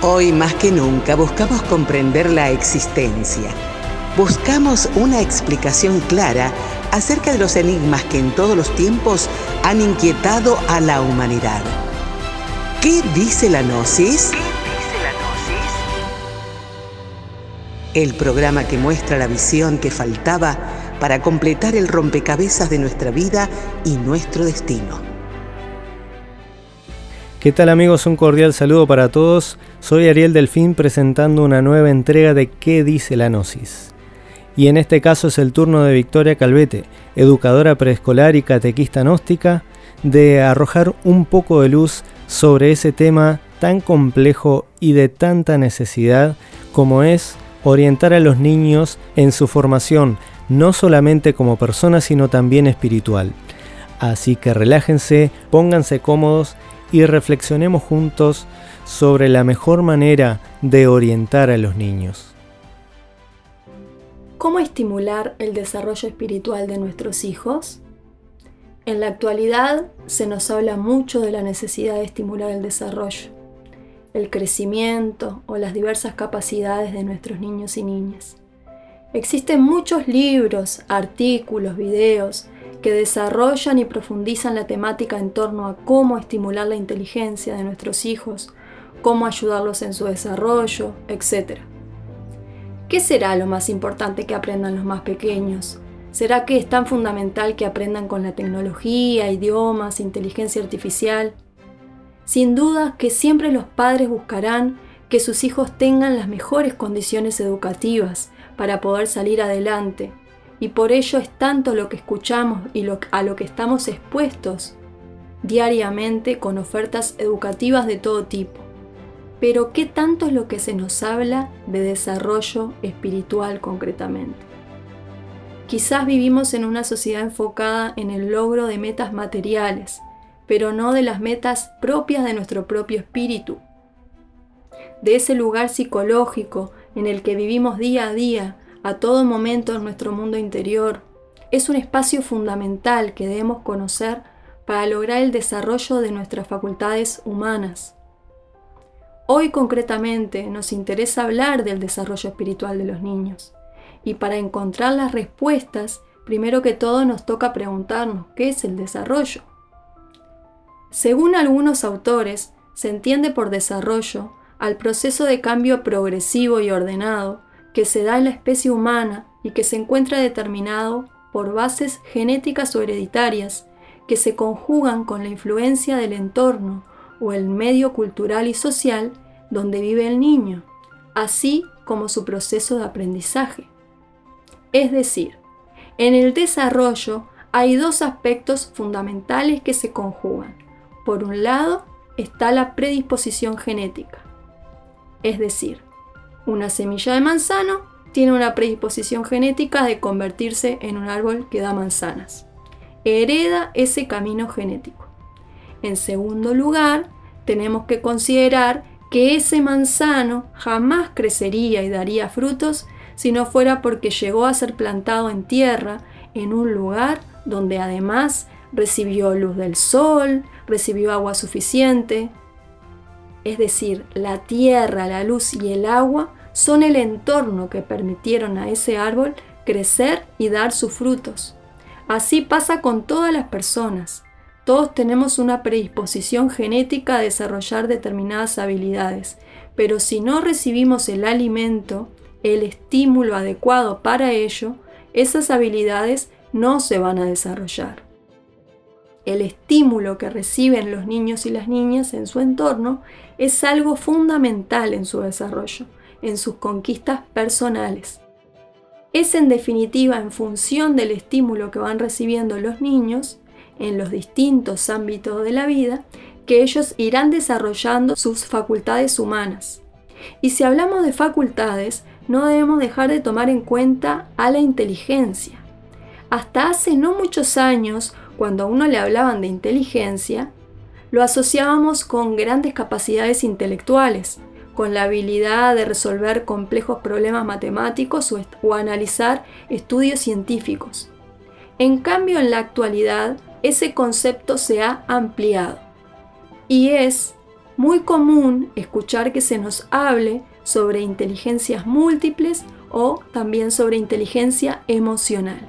Hoy más que nunca buscamos comprender la existencia. Buscamos una explicación clara acerca de los enigmas que en todos los tiempos han inquietado a la humanidad. ¿Qué dice la Gnosis? El programa que muestra la visión que faltaba para completar el rompecabezas de nuestra vida y nuestro destino. ¿Qué tal amigos? Un cordial saludo para todos. Soy Ariel Delfín presentando una nueva entrega de ¿Qué dice la Gnosis? Y en este caso es el turno de Victoria Calvete, educadora preescolar y catequista gnóstica, de arrojar un poco de luz sobre ese tema tan complejo y de tanta necesidad como es orientar a los niños en su formación, no solamente como personas, sino también espiritual. Así que relájense, pónganse cómodos y reflexionemos juntos sobre la mejor manera de orientar a los niños. ¿Cómo estimular el desarrollo espiritual de nuestros hijos? En la actualidad se nos habla mucho de la necesidad de estimular el desarrollo, el crecimiento o las diversas capacidades de nuestros niños y niñas. Existen muchos libros, artículos, videos que desarrollan y profundizan la temática en torno a cómo estimular la inteligencia de nuestros hijos, cómo ayudarlos en su desarrollo, etc. ¿Qué será lo más importante que aprendan los más pequeños? ¿Será que es tan fundamental que aprendan con la tecnología, idiomas, inteligencia artificial? Sin duda que siempre los padres buscarán que sus hijos tengan las mejores condiciones educativas para poder salir adelante y por ello es tanto lo que escuchamos y a lo que estamos expuestos diariamente con ofertas educativas de todo tipo. Pero ¿qué tanto es lo que se nos habla de desarrollo espiritual concretamente? Quizás vivimos en una sociedad enfocada en el logro de metas materiales, pero no de las metas propias de nuestro propio espíritu, de ese lugar psicológico en el que vivimos día a día, a todo momento en nuestro mundo interior. Es un espacio fundamental que debemos conocer para lograr el desarrollo de nuestras facultades humanas. Hoy concretamente nos interesa hablar del desarrollo espiritual de los niños y para encontrar las respuestas, primero que todo nos toca preguntarnos qué es el desarrollo. Según algunos autores, se entiende por desarrollo al proceso de cambio progresivo y ordenado que se da en la especie humana y que se encuentra determinado por bases genéticas o hereditarias que se conjugan con la influencia del entorno o el medio cultural y social donde vive el niño, así como su proceso de aprendizaje. Es decir, en el desarrollo hay dos aspectos fundamentales que se conjugan. Por un lado está la predisposición genética, es decir, una semilla de manzano tiene una predisposición genética de convertirse en un árbol que da manzanas. Hereda ese camino genético. En segundo lugar, tenemos que considerar que ese manzano jamás crecería y daría frutos si no fuera porque llegó a ser plantado en tierra en un lugar donde además recibió luz del sol, recibió agua suficiente. Es decir, la tierra, la luz y el agua son el entorno que permitieron a ese árbol crecer y dar sus frutos. Así pasa con todas las personas. Todos tenemos una predisposición genética a desarrollar determinadas habilidades, pero si no recibimos el alimento, el estímulo adecuado para ello, esas habilidades no se van a desarrollar. El estímulo que reciben los niños y las niñas en su entorno es algo fundamental en su desarrollo en sus conquistas personales. Es en definitiva en función del estímulo que van recibiendo los niños en los distintos ámbitos de la vida que ellos irán desarrollando sus facultades humanas. Y si hablamos de facultades, no debemos dejar de tomar en cuenta a la inteligencia. Hasta hace no muchos años, cuando a uno le hablaban de inteligencia, lo asociábamos con grandes capacidades intelectuales, con la habilidad de resolver complejos problemas matemáticos o, analizar estudios científicos. En cambio, en la actualidad, ese concepto se ha ampliado y es muy común escuchar que se nos hable sobre inteligencias múltiples o también sobre inteligencia emocional.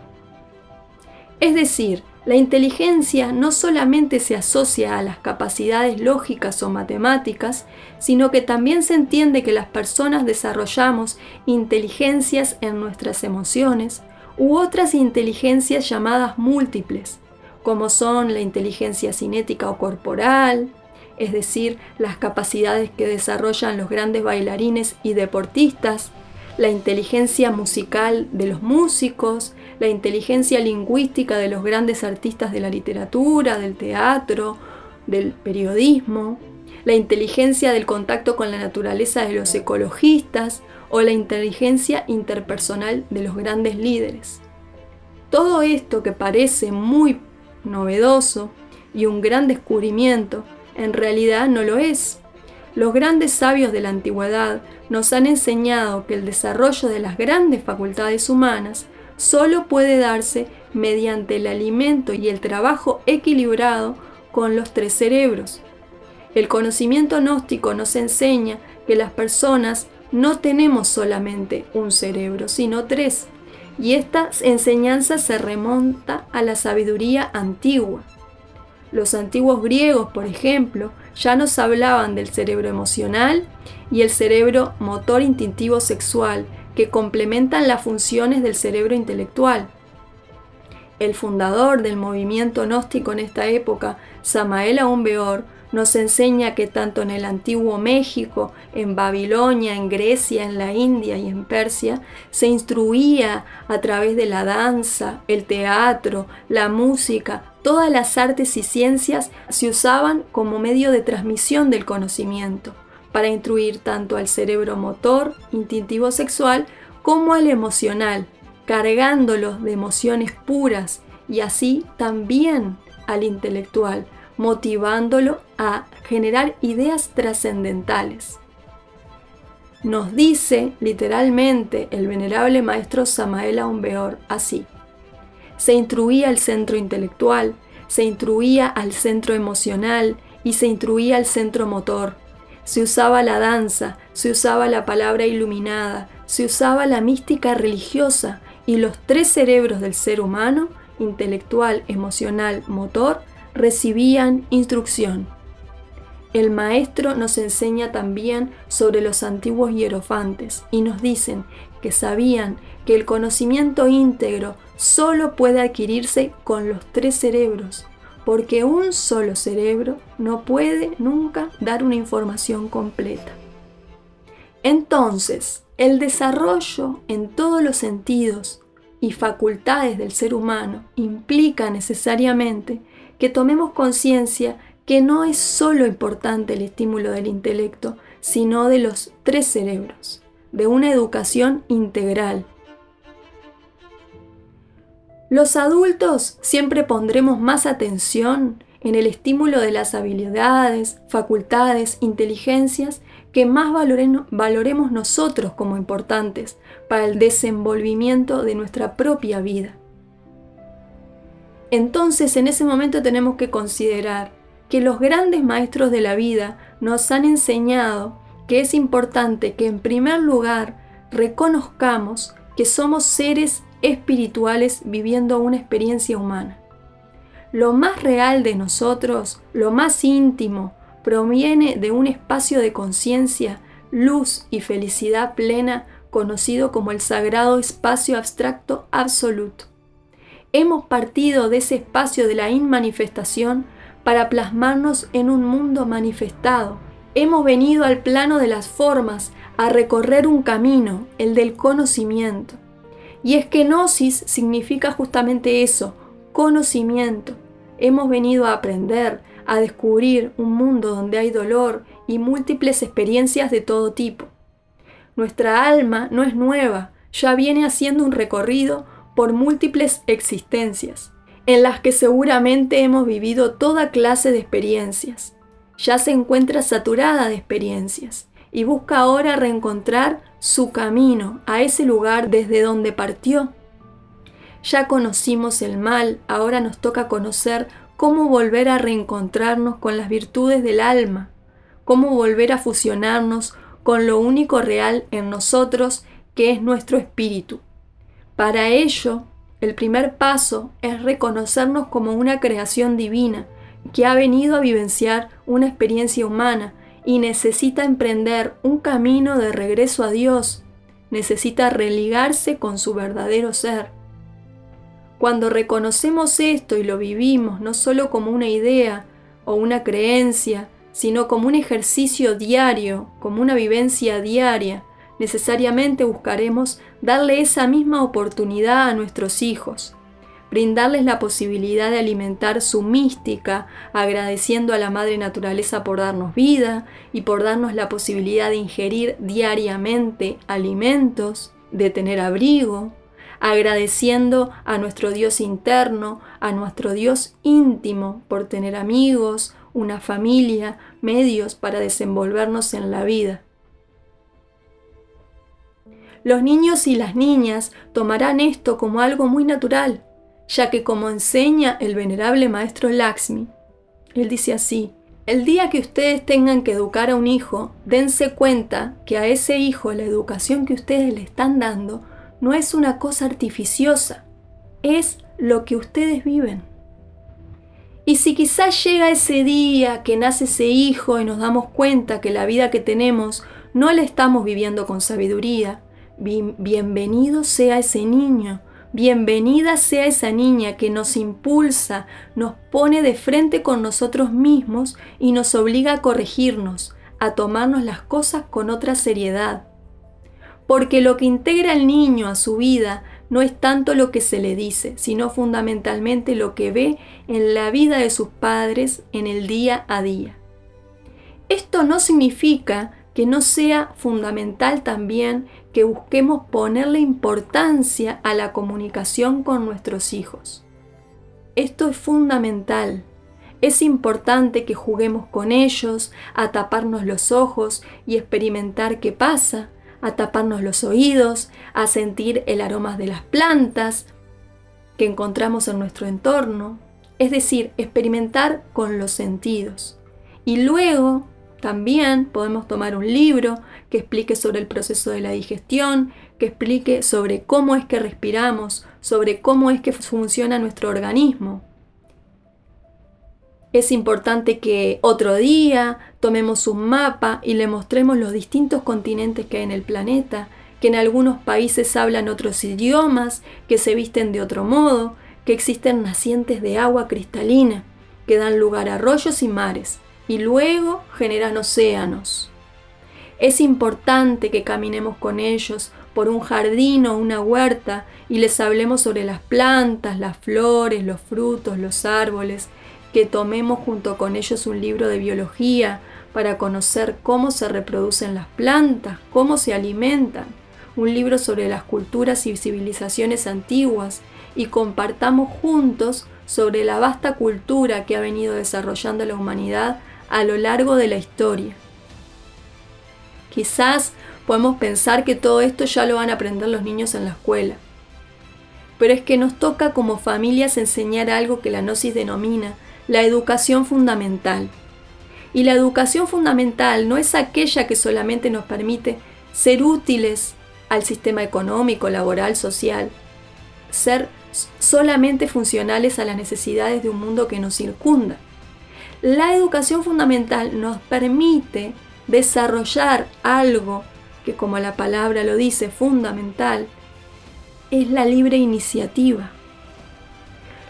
Es decir, la inteligencia no solamente se asocia a las capacidades lógicas o matemáticas, sino que también se entiende que las personas desarrollamos inteligencias en nuestras emociones u otras inteligencias llamadas múltiples, como son la inteligencia cinética o corporal, es decir, las capacidades que desarrollan los grandes bailarines y deportistas, la inteligencia musical de los músicos, la inteligencia lingüística de los grandes artistas de la literatura, del teatro, del periodismo, la inteligencia del contacto con la naturaleza de los ecologistas o la inteligencia interpersonal de los grandes líderes. Todo esto que parece muy novedoso y un gran descubrimiento, en realidad no lo es. Los grandes sabios de la antigüedad nos han enseñado que el desarrollo de las grandes facultades humanas solo puede darse mediante el alimento y el trabajo equilibrado con los tres cerebros. El conocimiento gnóstico nos enseña que las personas no tenemos solamente un cerebro, sino tres, y esta enseñanza se remonta a la sabiduría antigua. Los antiguos griegos, por ejemplo, ya nos hablaban del cerebro emocional y el cerebro motor instintivo sexual, que complementan las funciones del cerebro intelectual. El fundador del movimiento gnóstico en esta época, Samael Aumbeor, nos enseña que tanto en el antiguo México, en Babilonia, en Grecia, en la India y en Persia, se instruía a través de la danza, el teatro, la música, todas las artes y ciencias se usaban como medio de transmisión del conocimiento, para instruir tanto al cerebro motor, instintivo sexual, como al emocional, cargándolos de emociones puras y así también al intelectual motivándolo a generar ideas trascendentales. Nos dice literalmente el venerable maestro Samael Aumbeor así. Se instruía al centro intelectual, se instruía al centro emocional y se instruía al centro motor. Se usaba la danza, se usaba la palabra iluminada, se usaba la mística religiosa y los tres cerebros del ser humano, intelectual, emocional, motor, recibían instrucción. El maestro nos enseña también sobre los antiguos hierofantes y nos dicen que sabían que el conocimiento íntegro solo puede adquirirse con los tres cerebros, porque un solo cerebro no puede nunca dar una información completa. Entonces, el desarrollo en todos los sentidos y facultades del ser humano implica necesariamente que tomemos conciencia que no es solo importante el estímulo del intelecto, sino de los tres cerebros, de una educación integral. Los adultos siempre pondremos más atención en el estímulo de las habilidades, facultades, inteligencias que más valoremos nosotros como importantes para el desenvolvimiento de nuestra propia vida. Entonces en ese momento tenemos que considerar que los grandes maestros de la vida nos han enseñado que es importante que en primer lugar reconozcamos que somos seres espirituales viviendo una experiencia humana. Lo más real de nosotros, lo más íntimo, proviene de un espacio de conciencia, luz y felicidad plena conocido como el sagrado espacio abstracto absoluto. Hemos partido de ese espacio de la inmanifestación para plasmarnos en un mundo manifestado. Hemos venido al plano de las formas a recorrer un camino, el del conocimiento. Y es que gnosis significa justamente eso, conocimiento. Hemos venido a aprender, a descubrir un mundo donde hay dolor y múltiples experiencias de todo tipo. Nuestra alma no es nueva, ya viene haciendo un recorrido por múltiples existencias, en las que seguramente hemos vivido toda clase de experiencias. Ya se encuentra saturada de experiencias y busca ahora reencontrar su camino a ese lugar desde donde partió. Ya conocimos el mal, ahora nos toca conocer cómo volver a reencontrarnos con las virtudes del alma, cómo volver a fusionarnos con lo único real en nosotros, que es nuestro espíritu. Para ello, el primer paso es reconocernos como una creación divina que ha venido a vivenciar una experiencia humana y necesita emprender un camino de regreso a Dios, necesita religarse con su verdadero ser. Cuando reconocemos esto y lo vivimos no solo como una idea o una creencia, sino como un ejercicio diario, como una vivencia diaria, necesariamente buscaremos darle esa misma oportunidad a nuestros hijos, brindarles la posibilidad de alimentar su mística, agradeciendo a la Madre Naturaleza por darnos vida y por darnos la posibilidad de ingerir diariamente alimentos, de tener abrigo, agradeciendo a nuestro Dios interno, a nuestro Dios íntimo por tener amigos, una familia, medios para desenvolvernos en la vida. Los niños y las niñas tomarán esto como algo muy natural, ya que como enseña el venerable maestro Laxmi, él dice así, el día que ustedes tengan que educar a un hijo, dense cuenta que a ese hijo la educación que ustedes le están dando no es una cosa artificiosa, es lo que ustedes viven. Y si quizás llega ese día que nace ese hijo y nos damos cuenta que la vida que tenemos no la estamos viviendo con sabiduría, bienvenido sea ese niño, bienvenida sea esa niña que nos impulsa, nos pone de frente con nosotros mismos y nos obliga a corregirnos, a tomarnos las cosas con otra seriedad. Porque lo que integra el niño a su vida no es tanto lo que se le dice, sino fundamentalmente lo que ve en la vida de sus padres en el día a día. Esto no significa que no sea fundamental también que busquemos ponerle importancia a la comunicación con nuestros hijos. Esto es fundamental. Es importante que juguemos con ellos, a taparnos los ojos y experimentar qué pasa, a taparnos los oídos, a sentir el aroma de las plantas que encontramos en nuestro entorno, es decir, experimentar con los sentidos. Y luego también podemos tomar un libro que explique sobre el proceso de la digestión, que explique sobre cómo es que respiramos, sobre cómo es que funciona nuestro organismo. Es importante que otro día tomemos un mapa y le mostremos los distintos continentes que hay en el planeta, que en algunos países hablan otros idiomas, que se visten de otro modo, que existen nacientes de agua cristalina, que dan lugar a arroyos y mares, y luego generan océanos. Es importante que caminemos con ellos por un jardín o una huerta y les hablemos sobre las plantas, las flores, los frutos, los árboles, que tomemos junto con ellos un libro de biología para conocer cómo se reproducen las plantas, cómo se alimentan, un libro sobre las culturas y civilizaciones antiguas y compartamos juntos sobre la vasta cultura que ha venido desarrollando la humanidad a lo largo de la historia. Quizás podemos pensar que todo esto ya lo van a aprender los niños en la escuela, pero es que nos toca como familias enseñar algo que la Gnosis denomina la educación fundamental. Y la educación fundamental no es aquella que solamente nos permite ser útiles al sistema económico, laboral, social, ser solamente funcionales a las necesidades de un mundo que nos circunda. La educación fundamental nos permite desarrollar algo que, como la palabra lo dice, fundamental, es la libre iniciativa.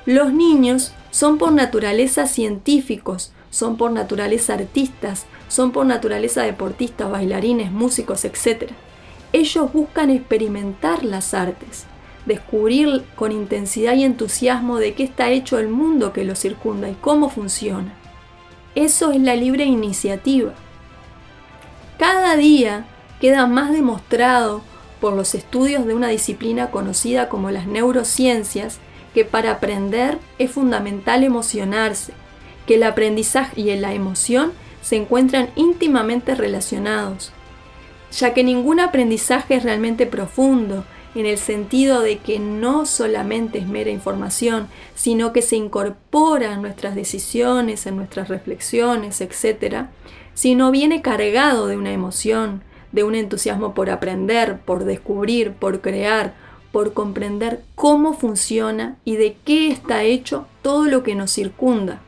Los niños son por naturaleza científicos, son por naturaleza artistas, son por naturaleza deportistas, bailarines, músicos, etc. Ellos buscan experimentar las artes, descubrir con intensidad y entusiasmo de qué está hecho el mundo que los circunda y cómo funciona. Eso es la libre iniciativa. Cada día queda más demostrado por los estudios de una disciplina conocida como las neurociencias que para aprender es fundamental emocionarse, que el aprendizaje y la emoción se encuentran íntimamente relacionados, ya que ningún aprendizaje es realmente profundo, en el sentido de que no solamente es mera información, sino que se incorpora en nuestras decisiones, en nuestras reflexiones, etc., sino viene cargado de una emoción, de un entusiasmo por aprender, por descubrir, por crear, por comprender cómo funciona y de qué está hecho todo lo que nos circunda.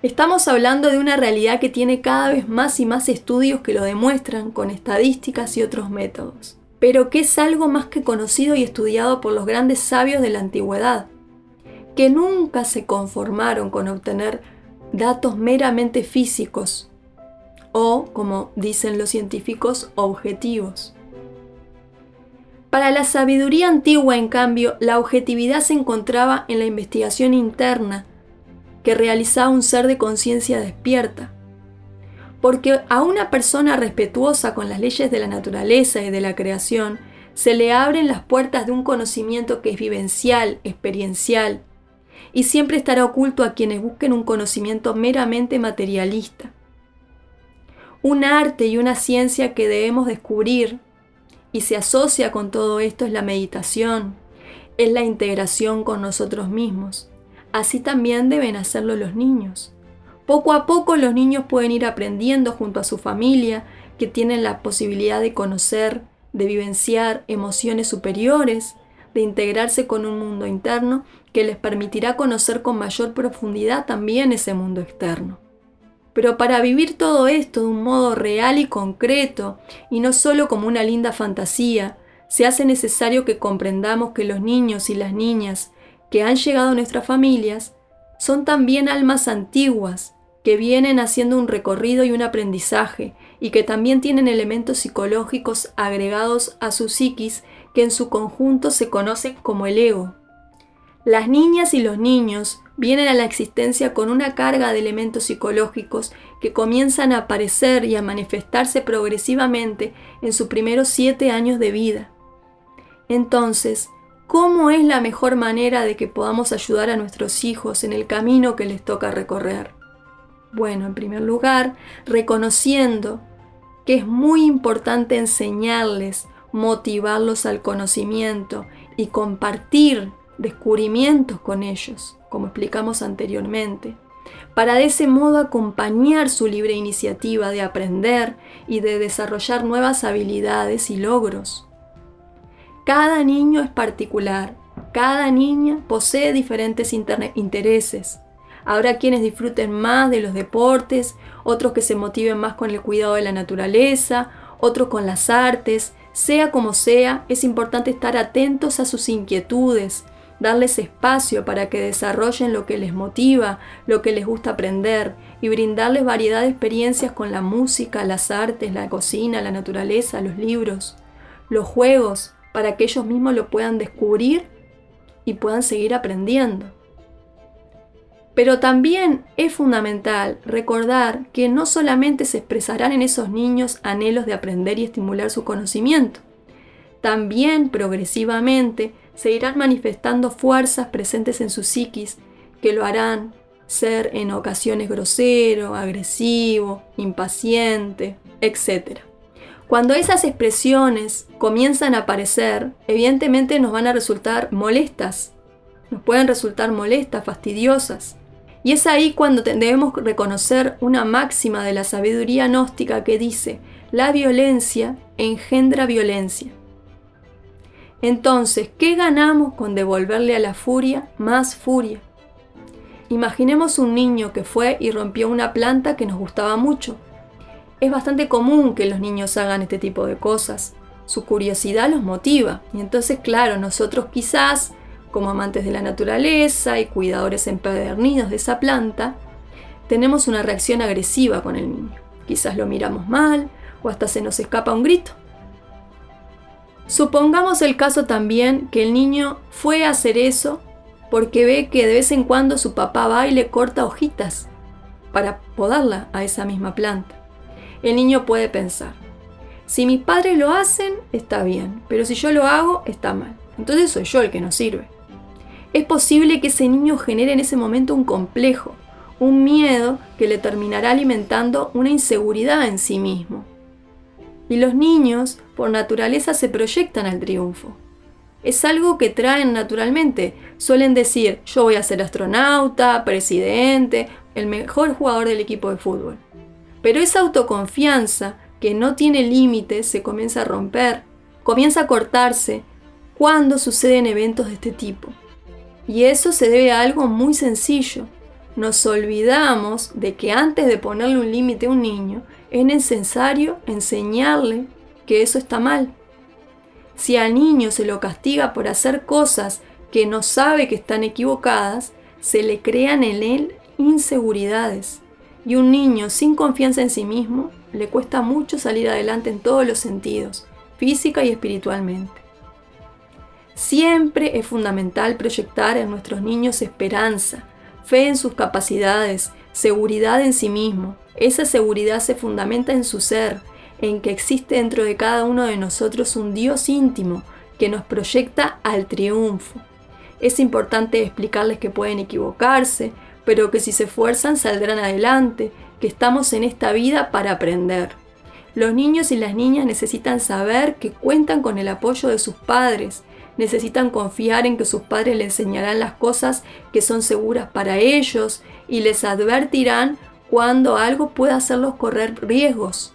Estamos hablando de una realidad que tiene cada vez más y más estudios que lo demuestran con estadísticas y otros métodos, pero que es algo más que conocido y estudiado por los grandes sabios de la antigüedad, que nunca se conformaron con obtener datos meramente físicos o, como dicen los científicos, objetivos. Para la sabiduría antigua, en cambio, la objetividad se encontraba en la investigación interna que realizaba un ser de conciencia despierta. Porque a una persona respetuosa con las leyes de la naturaleza y de la creación, se le abren las puertas de un conocimiento que es vivencial, experiencial, y siempre estará oculto a quienes busquen un conocimiento meramente materialista. Un arte y una ciencia que debemos descubrir y se asocia con todo esto es la meditación, es la integración con nosotros mismos, Así también deben hacerlo los niños. Poco a poco los niños pueden ir aprendiendo junto a su familia, que tienen la posibilidad de conocer, de vivenciar emociones superiores, de integrarse con un mundo interno que les permitirá conocer con mayor profundidad también ese mundo externo. Pero para vivir todo esto de un modo real y concreto, y no solo como una linda fantasía, se hace necesario que comprendamos que los niños y las niñas que han llegado a nuestras familias son también almas antiguas que vienen haciendo un recorrido y un aprendizaje y que también tienen elementos psicológicos agregados a su psiquis que en su conjunto se conocen como el ego. Las niñas y los niños vienen a la existencia con una carga de elementos psicológicos que comienzan a aparecer y a manifestarse progresivamente en sus primeros siete años de vida. Entonces, ¿Cómo es la mejor manera de que podamos ayudar a nuestros hijos en el camino que les toca recorrer? Bueno, en primer lugar, reconociendo que es muy importante enseñarles, motivarlos al conocimiento y compartir descubrimientos con ellos, como explicamos anteriormente, para de ese modo acompañar su libre iniciativa de aprender y de desarrollar nuevas habilidades y logros. Cada niño es particular, cada niña posee diferentes intereses. Habrá quienes disfruten más de los deportes, otros que se motiven más con el cuidado de la naturaleza, otros con las artes. Sea como sea, es importante estar atentos a sus inquietudes, darles espacio para que desarrollen lo que les motiva, lo que les gusta aprender y brindarles variedad de experiencias con la música, las artes, la cocina, la naturaleza, los libros, los juegos, para que ellos mismos lo puedan descubrir y puedan seguir aprendiendo. Pero también es fundamental recordar que no solamente se expresarán en esos niños anhelos de aprender y estimular su conocimiento, también progresivamente se irán manifestando fuerzas presentes en su psiquis que lo harán ser en ocasiones grosero, agresivo, impaciente, etc. Cuando esas expresiones comienzan a aparecer, evidentemente nos van a resultar molestas, nos pueden resultar molestas, fastidiosas. Y es ahí cuando debemos reconocer una máxima de la sabiduría gnóstica que dice, la violencia engendra violencia. Entonces, ¿qué ganamos con devolverle a la furia más furia? Imaginemos un niño que fue y rompió una planta que nos gustaba mucho es bastante común que los niños hagan este tipo de cosas. Su curiosidad los motiva. Y entonces, claro, nosotros quizás, como amantes de la naturaleza y cuidadores empedernidos de esa planta, tenemos una reacción agresiva con el niño. Quizás lo miramos mal o hasta se nos escapa un grito. Supongamos el caso también que el niño fue a hacer eso porque ve que de vez en cuando su papá va y le corta hojitas para podarla a esa misma planta el niño puede pensar, si mis padres lo hacen, está bien, pero si yo lo hago, está mal. Entonces soy yo el que no sirve. Es posible que ese niño genere en ese momento un complejo, un miedo que le terminará alimentando una inseguridad en sí mismo. Y los niños, por naturaleza, se proyectan al triunfo. Es algo que traen naturalmente. Suelen decir, yo voy a ser astronauta, presidente, el mejor jugador del equipo de fútbol Pero esa autoconfianza que no tiene límites se comienza a romper, comienza a cortarse cuando suceden eventos de este tipo. Y eso se debe a algo muy sencillo. Nos olvidamos de que antes de ponerle un límite a un niño, es necesario enseñarle que eso está mal. Si al niño se lo castiga por hacer cosas que no sabe que están equivocadas, se le crean en él inseguridades. Y un niño sin confianza en sí mismo le cuesta mucho salir adelante en todos los sentidos, física y espiritualmente. Siempre es fundamental proyectar en nuestros niños esperanza, fe en sus capacidades, seguridad en sí mismo. Esa seguridad se fundamenta en su ser, en que existe dentro de cada uno de nosotros un Dios íntimo que nos proyecta al triunfo. Es importante explicarles que pueden equivocarse, pero que si se esfuerzan saldrán adelante, que estamos en esta vida para aprender. Los niños y las niñas necesitan saber que cuentan con el apoyo de sus padres, necesitan confiar en que sus padres les enseñarán las cosas que son seguras para ellos y les advertirán cuando algo pueda hacerlos correr riesgos.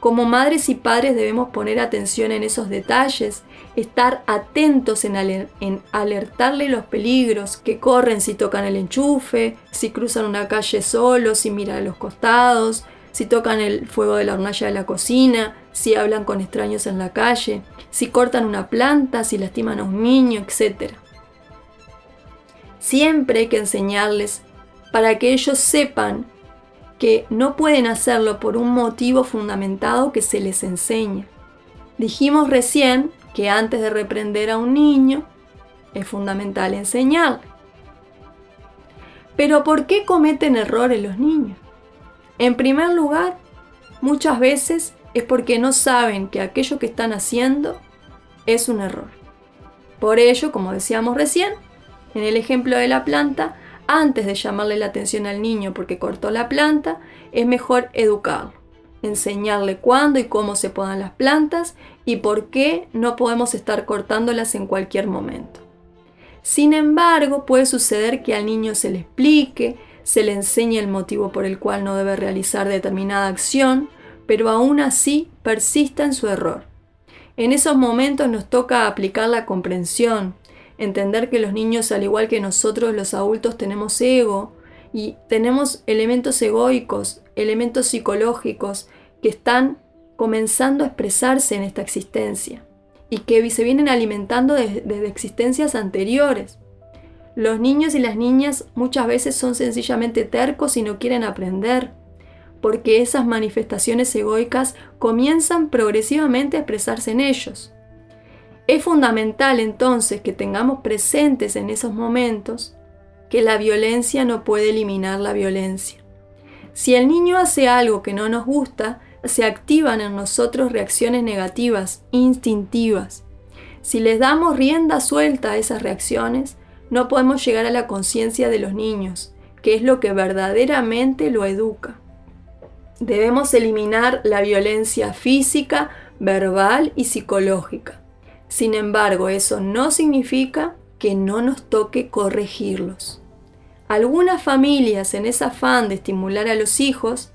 Como madres y padres debemos poner atención en esos detalles, estar atentos en, alertarle los peligros que corren si tocan el enchufe, si cruzan una calle solos, si miran a los costados, si tocan el fuego de la hornalla de la cocina, si hablan con extraños en la calle, si cortan una planta, si lastiman a un niño, etc. Siempre hay que enseñarles para que ellos sepan que no pueden hacerlo por un motivo fundamentado que se les enseña. Dijimos recién que antes de reprender a un niño es fundamental enseñarle. Pero ¿por qué cometen errores los niños? En primer lugar, muchas veces es porque no saben que aquello que están haciendo es un error. Por ello, como decíamos recién, en el ejemplo de la planta, antes de llamarle la atención al niño porque cortó la planta, es mejor educarlo, enseñarle cuándo y cómo se podan las plantas y por qué no podemos estar cortándolas en cualquier momento. Sin embargo, puede suceder que al niño se le explique, se le enseñe el motivo por el cual no debe realizar determinada acción, pero aún así persista en su error. En esos momentos nos toca aplicar la comprensión, entender que los niños, al igual que nosotros los adultos, tenemos ego y tenemos elementos egoicos, elementos psicológicos que están comenzando a expresarse en esta existencia y que se vienen alimentando desde, existencias anteriores. Los niños y las niñas muchas veces son sencillamente tercos y no quieren aprender, porque esas manifestaciones egoicas comienzan progresivamente a expresarse en ellos. Es fundamental entonces que tengamos presentes en esos momentos que la violencia no puede eliminar la violencia. Si el niño hace algo que no nos gusta, se activan en nosotros reacciones negativas, instintivas. Si les damos rienda suelta a esas reacciones, no podemos llegar a la conciencia de los niños, que es lo que verdaderamente lo educa. Debemos eliminar la violencia física, verbal y psicológica. Sin embargo, eso no significa que no nos toque corregirlos. Algunas familias en ese afán de estimular a los hijos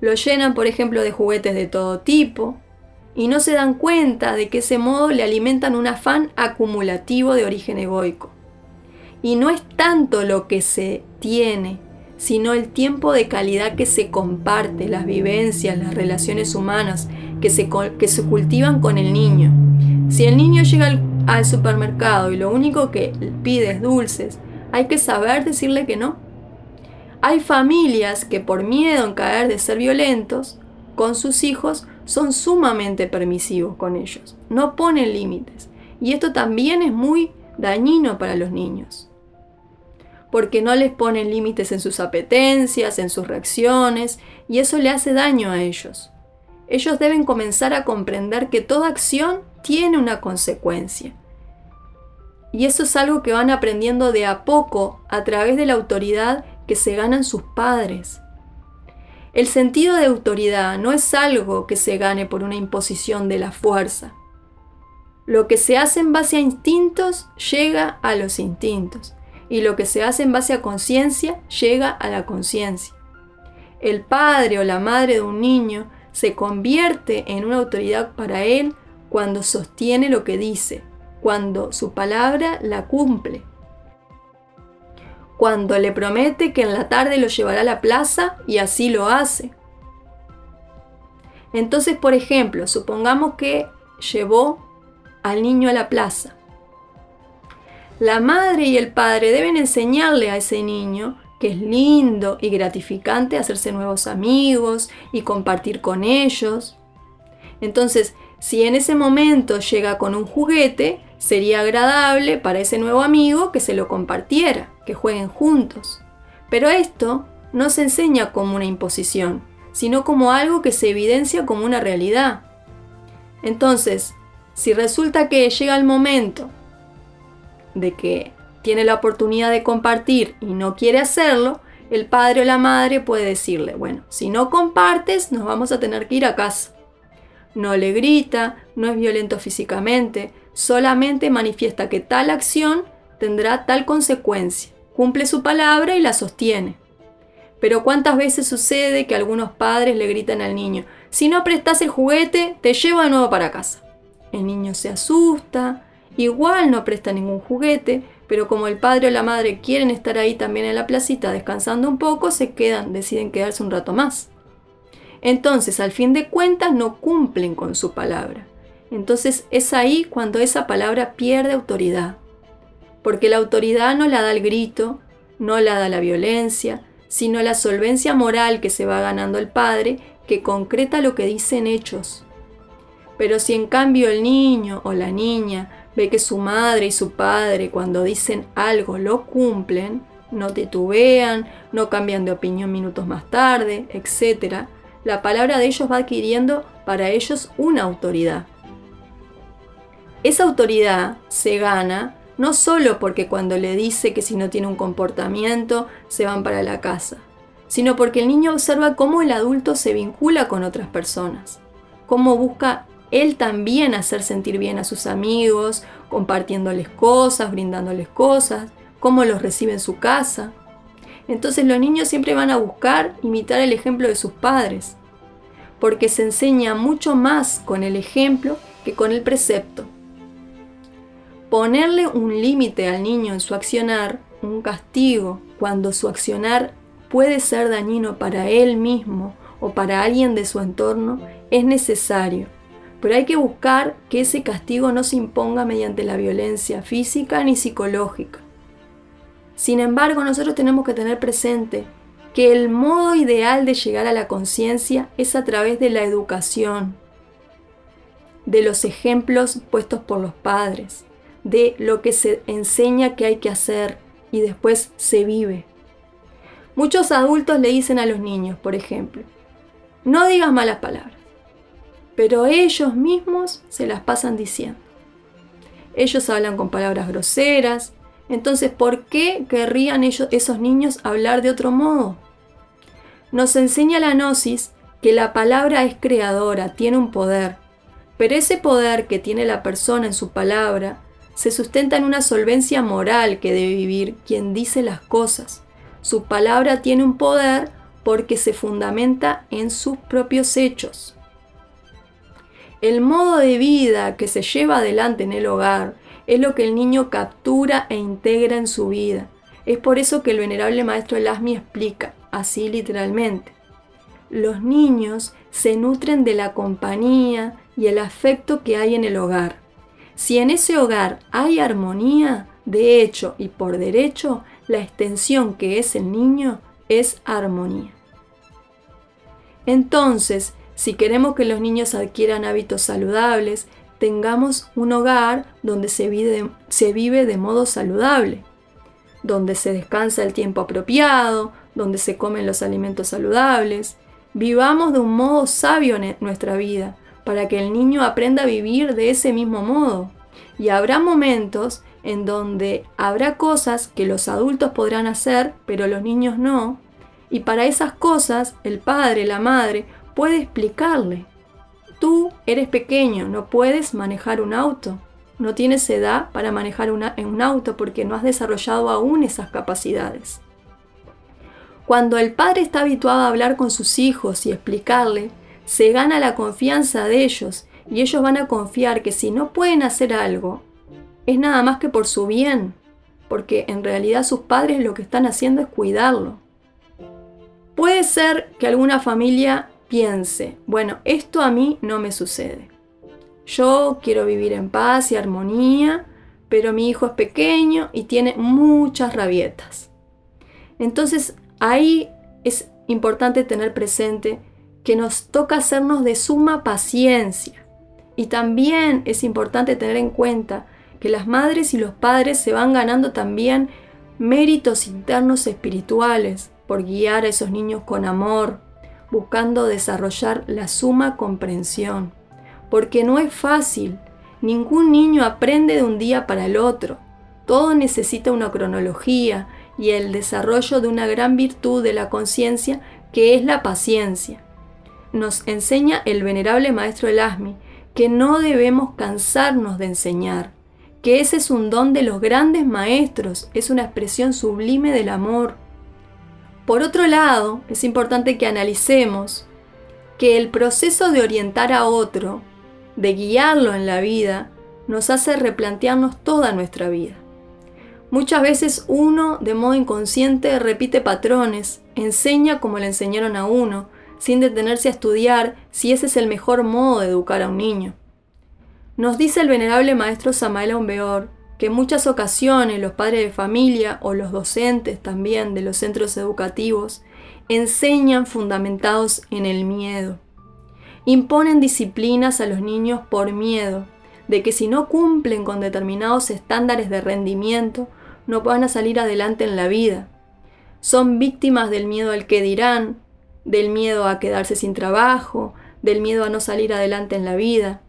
lo llenan, por ejemplo, de juguetes de todo tipo y no se dan cuenta de que ese modo le alimentan un afán acumulativo de origen egoico. Y no es tanto lo que se tiene, sino el tiempo de calidad que se comparte, las vivencias, las relaciones humanas que se, que se cultivan con el niño. Si el niño llega al, supermercado y lo único que pide es dulces, hay que saber decirle que no. Hay familias que por miedo en caer de ser violentos con sus hijos son sumamente permisivos con ellos, no ponen límites. Y esto también es muy dañino para los niños, porque no les ponen límites en sus apetencias, en sus reacciones, y eso le hace daño a ellos. Ellos deben comenzar a comprender que toda acción tiene una consecuencia. Y eso es algo que van aprendiendo de a poco a través de la autoridad que se ganan sus padres. El sentido de autoridad no es algo que se gane por una imposición de la fuerza. Lo que se hace en base a instintos llega a los instintos y lo que se hace en base a conciencia llega a la conciencia. El padre o la madre de un niño se convierte en una autoridad para él cuando sostiene lo que dice, cuando su palabra la cumple, cuando le promete que en la tarde lo llevará a la plaza y así lo hace. Entonces, por ejemplo, supongamos que llevó al niño a la plaza. La madre y el padre deben enseñarle a ese niño que es lindo y gratificante hacerse nuevos amigos y compartir con ellos. Entonces, si en ese momento llega con un juguete, sería agradable para ese nuevo amigo que se lo compartiera, que jueguen juntos. Pero esto no se enseña como una imposición, sino como algo que se evidencia como una realidad. Entonces, si resulta que llega el momento de que tiene la oportunidad de compartir y no quiere hacerlo, el padre o la madre puede decirle, bueno, si no compartes, nos vamos a tener que ir a casa. No le grita, no es violento físicamente, solamente manifiesta que tal acción tendrá tal consecuencia, cumple su palabra y la sostiene. Pero ¿cuántas veces sucede que algunos padres le gritan al niño, si no prestas el juguete, te llevo de nuevo para casa? El niño se asusta, igual no presta ningún juguete, pero como el padre o la madre quieren estar ahí también en la placita descansando un poco, se quedan, deciden quedarse un rato más. Entonces, al fin de cuentas, no cumplen con su palabra. Entonces es ahí cuando esa palabra pierde autoridad. Porque la autoridad no la da el grito, no la da la violencia, sino la solvencia moral que se va ganando el padre que concreta lo que dicen hechos. Pero si en cambio el niño o la niña ve que su madre y su padre cuando dicen algo lo cumplen, no titubean, no cambian de opinión minutos más tarde, etc., la palabra de ellos va adquiriendo para ellos una autoridad. Esa autoridad se gana no solo porque cuando le dice que si no tiene un comportamiento se van para la casa, sino porque el niño observa cómo el adulto se vincula con otras personas, cómo busca él también hacer sentir bien a sus amigos, compartiéndoles cosas, brindándoles cosas, cómo los recibe en su casa. Entonces los niños siempre van a buscar imitar el ejemplo de sus padres, porque se enseña mucho más con el ejemplo que con el precepto. Ponerle un límite al niño en su accionar, un castigo, cuando su accionar puede ser dañino para él mismo o para alguien de su entorno, es necesario pero hay que buscar que ese castigo no se imponga mediante la violencia física ni psicológica. Sin embargo, nosotros tenemos que tener presente que el modo ideal de llegar a la conciencia es a través de la educación, de los ejemplos puestos por los padres, de lo que se enseña que hay que hacer y después se vive. Muchos adultos le dicen a los niños, por ejemplo, no digas malas palabras pero ellos mismos se las pasan diciendo. Ellos hablan con palabras groseras, entonces ¿por qué querrían ellos, esos niños hablar de otro modo? Nos enseña la gnosis que la palabra es creadora, tiene un poder, pero ese poder que tiene la persona en su palabra se sustenta en una solvencia moral que debe vivir quien dice las cosas. Su palabra tiene un poder porque se fundamenta en sus propios hechos. El modo de vida que se lleva adelante en el hogar es lo que el niño captura e integra en su vida. Es por eso que el venerable maestro Lasmi explica, así literalmente. Los niños se nutren de la compañía y el afecto que hay en el hogar. Si en ese hogar hay armonía, de hecho y por derecho, la extensión que es el niño es armonía. Entonces, si queremos que los niños adquieran hábitos saludables, tengamos un hogar donde se vive, de modo saludable, donde se descansa el tiempo apropiado, donde se comen los alimentos saludables. Vivamos de un modo sabio en nuestra vida, para que el niño aprenda a vivir de ese mismo modo. Y habrá momentos en donde habrá cosas que los adultos podrán hacer, pero los niños no. Y para esas cosas, el padre, la madre puede explicarle. Tú eres pequeño, no puedes manejar un auto. No tienes edad para manejar un auto porque no has desarrollado aún esas capacidades. Cuando el padre está habituado a hablar con sus hijos y explicarle, se gana la confianza de ellos y ellos van a confiar que si no pueden hacer algo, es nada más que por su bien, porque en realidad sus padres lo que están haciendo es cuidarlo. Puede ser que alguna familia piense, bueno, esto a mí no me sucede. Yo quiero vivir en paz y armonía, pero mi hijo es pequeño y tiene muchas rabietas. Entonces ahí es importante tener presente que nos toca hacernos de suma paciencia. Y también es importante tener en cuenta que las madres y los padres se van ganando también méritos internos espirituales por guiar a esos niños con amor, buscando desarrollar la suma comprensión. Porque no es fácil, ningún niño aprende de un día para el otro. Todo necesita una cronología y el desarrollo de una gran virtud de la conciencia que es la paciencia. Nos enseña el venerable maestro Elasmi que no debemos cansarnos de enseñar, que ese es un don de los grandes maestros, es una expresión sublime del amor. Por otro lado, es importante que analicemos que el proceso de orientar a otro, de guiarlo en la vida, nos hace replantearnos toda nuestra vida. Muchas veces uno, de modo inconsciente, repite patrones, enseña como le enseñaron a uno, sin detenerse a estudiar si ese es el mejor modo de educar a un niño. Nos dice el venerable maestro Samael que en muchas ocasiones los padres de familia o los docentes también de los centros educativos enseñan fundamentados en el miedo. Imponen disciplinas a los niños por miedo, de que si no cumplen con determinados estándares de rendimiento, no van a salir adelante en la vida. Son víctimas del miedo al que dirán, del miedo a quedarse sin trabajo, del miedo a no salir adelante en la vida,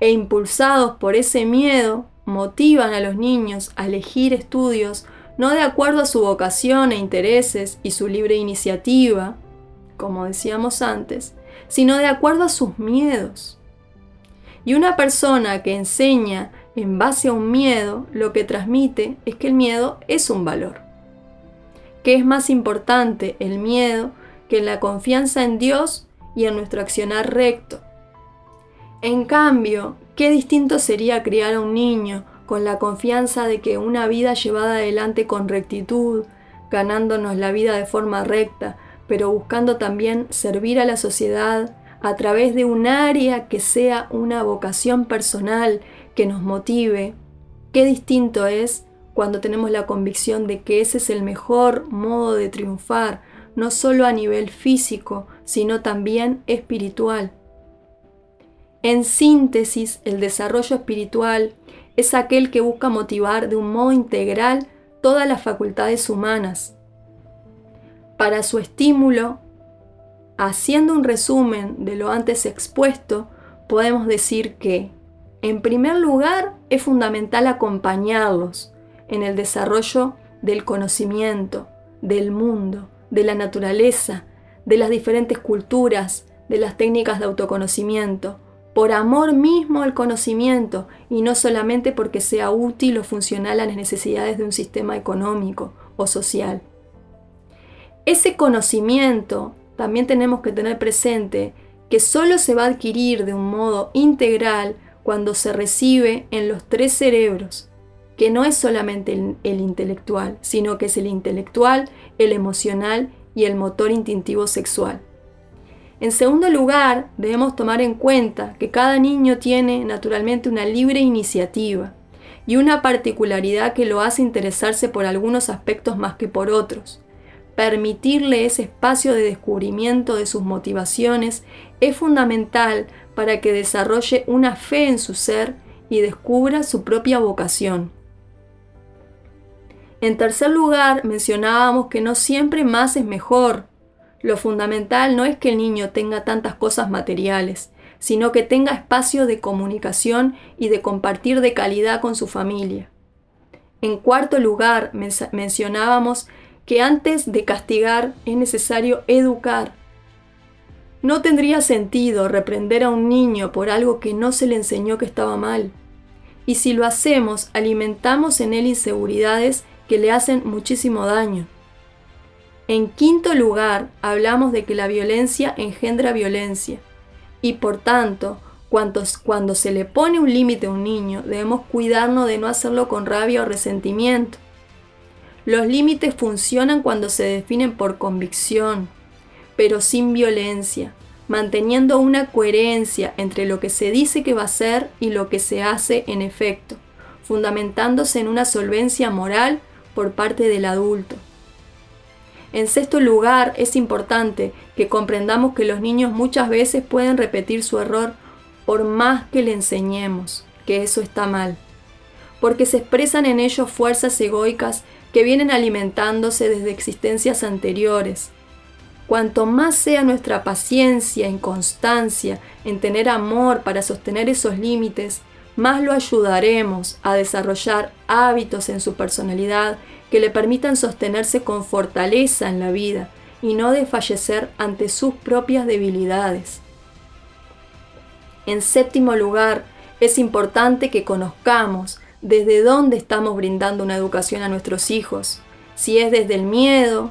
e impulsados por ese miedo motivan a los niños a elegir estudios no de acuerdo a su vocación e intereses y su libre iniciativa, como decíamos antes, sino de acuerdo a sus miedos. Y una persona que enseña en base a un miedo, lo que transmite es que el miedo es un valor. ¿Qué es más importante el miedo que la confianza en Dios y en nuestro accionar recto? En cambio, qué distinto sería criar a un niño con la confianza de que una vida llevada adelante con rectitud, ganándonos la vida de forma recta, pero buscando también servir a la sociedad a través de un área que sea una vocación personal que nos motive. Qué distinto es cuando tenemos la convicción de que ese es el mejor modo de triunfar, no solo a nivel físico, sino también espiritual. En síntesis, el desarrollo espiritual es aquel que busca motivar de un modo integral todas las facultades humanas. Para su estímulo, haciendo un resumen de lo antes expuesto, podemos decir que, en primer lugar, es fundamental acompañarlos en el desarrollo del conocimiento, del mundo, de la naturaleza, de las diferentes culturas, de las técnicas de autoconocimiento, por amor mismo al conocimiento y no solamente porque sea útil o funcional a las necesidades de un sistema económico o social. Ese conocimiento también tenemos que tener presente que solo se va a adquirir de un modo integral cuando se recibe en los tres cerebros, que no es solamente el, el, intelectual, sino que es el intelectual, el emocional y el motor instintivo sexual. En segundo lugar, debemos tomar en cuenta que cada niño tiene naturalmente una libre iniciativa y una particularidad que lo hace interesarse por algunos aspectos más que por otros. Permitirle ese espacio de descubrimiento de sus motivaciones es fundamental para que desarrolle una fe en su ser y descubra su propia vocación. En tercer lugar, mencionábamos que no siempre más es mejor, lo fundamental no es que el niño tenga tantas cosas materiales, sino que tenga espacio de comunicación y de compartir de calidad con su familia. En cuarto lugar, mencionábamos que antes de castigar es necesario educar. No tendría sentido reprender a un niño por algo que no se le enseñó que estaba mal. Y si lo hacemos, alimentamos en él inseguridades que le hacen muchísimo daño. En quinto lugar, hablamos de que la violencia engendra violencia y por tanto, cuando, se le pone un límite a un niño, debemos cuidarnos de no hacerlo con rabia o resentimiento. Los límites funcionan cuando se definen por convicción, pero sin violencia, manteniendo una coherencia entre lo que se dice que va a ser y lo que se hace en efecto, fundamentándose en una solvencia moral por parte del adulto. En sexto lugar, es importante que comprendamos que los niños muchas veces pueden repetir su error por más que le enseñemos que eso está mal, porque se expresan en ellos fuerzas egoicas que vienen alimentándose desde existencias anteriores. Cuanto más sea nuestra paciencia y constancia en tener amor para sostener esos límites, más lo ayudaremos a desarrollar hábitos en su personalidad que le permitan sostenerse con fortaleza en la vida y no desfallecer ante sus propias debilidades. En séptimo lugar, es importante que conozcamos desde dónde estamos brindando una educación a nuestros hijos, si es desde el miedo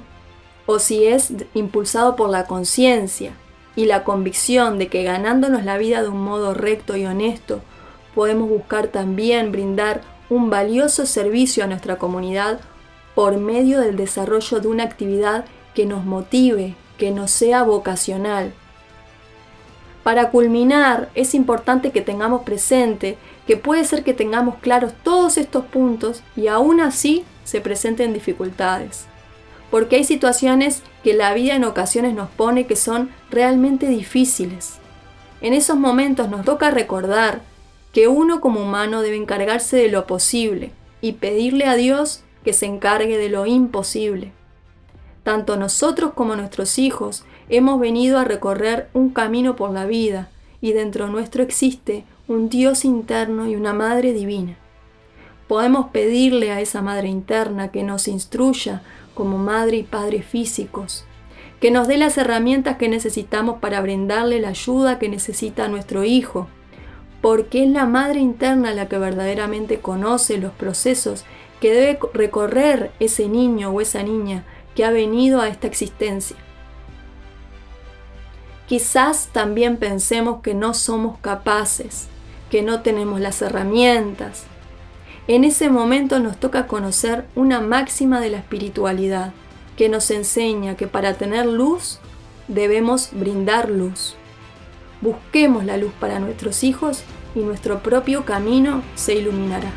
o si es impulsado por la conciencia y la convicción de que ganándonos la vida de un modo recto y honesto, podemos buscar también brindar un valioso servicio a nuestra comunidad por medio del desarrollo de una actividad que nos motive, que nos sea vocacional. Para culminar, es importante que tengamos presente que puede ser que tengamos claros todos estos puntos y aún así se presenten dificultades. Porque hay situaciones que la vida en ocasiones nos pone que son realmente difíciles. En esos momentos nos toca recordar que uno como humano debe encargarse de lo posible y pedirle a Dios que se encargue de lo imposible. Tanto nosotros como nuestros hijos hemos venido a recorrer un camino por la vida y dentro nuestro existe un Dios interno y una Madre divina. Podemos pedirle a esa Madre interna que nos instruya como Madre y Padre físicos, que nos dé las herramientas que necesitamos para brindarle la ayuda que necesita nuestro Hijo, porque es la Madre interna la que verdaderamente conoce los procesos que debe recorrer ese niño o esa niña que ha venido a esta existencia. Quizás también pensemos que no somos capaces, que no tenemos las herramientas. En ese momento nos toca conocer una máxima de la espiritualidad que nos enseña que para tener luz debemos brindar luz. Busquemos la luz para nuestros hijos y nuestro propio camino se iluminará.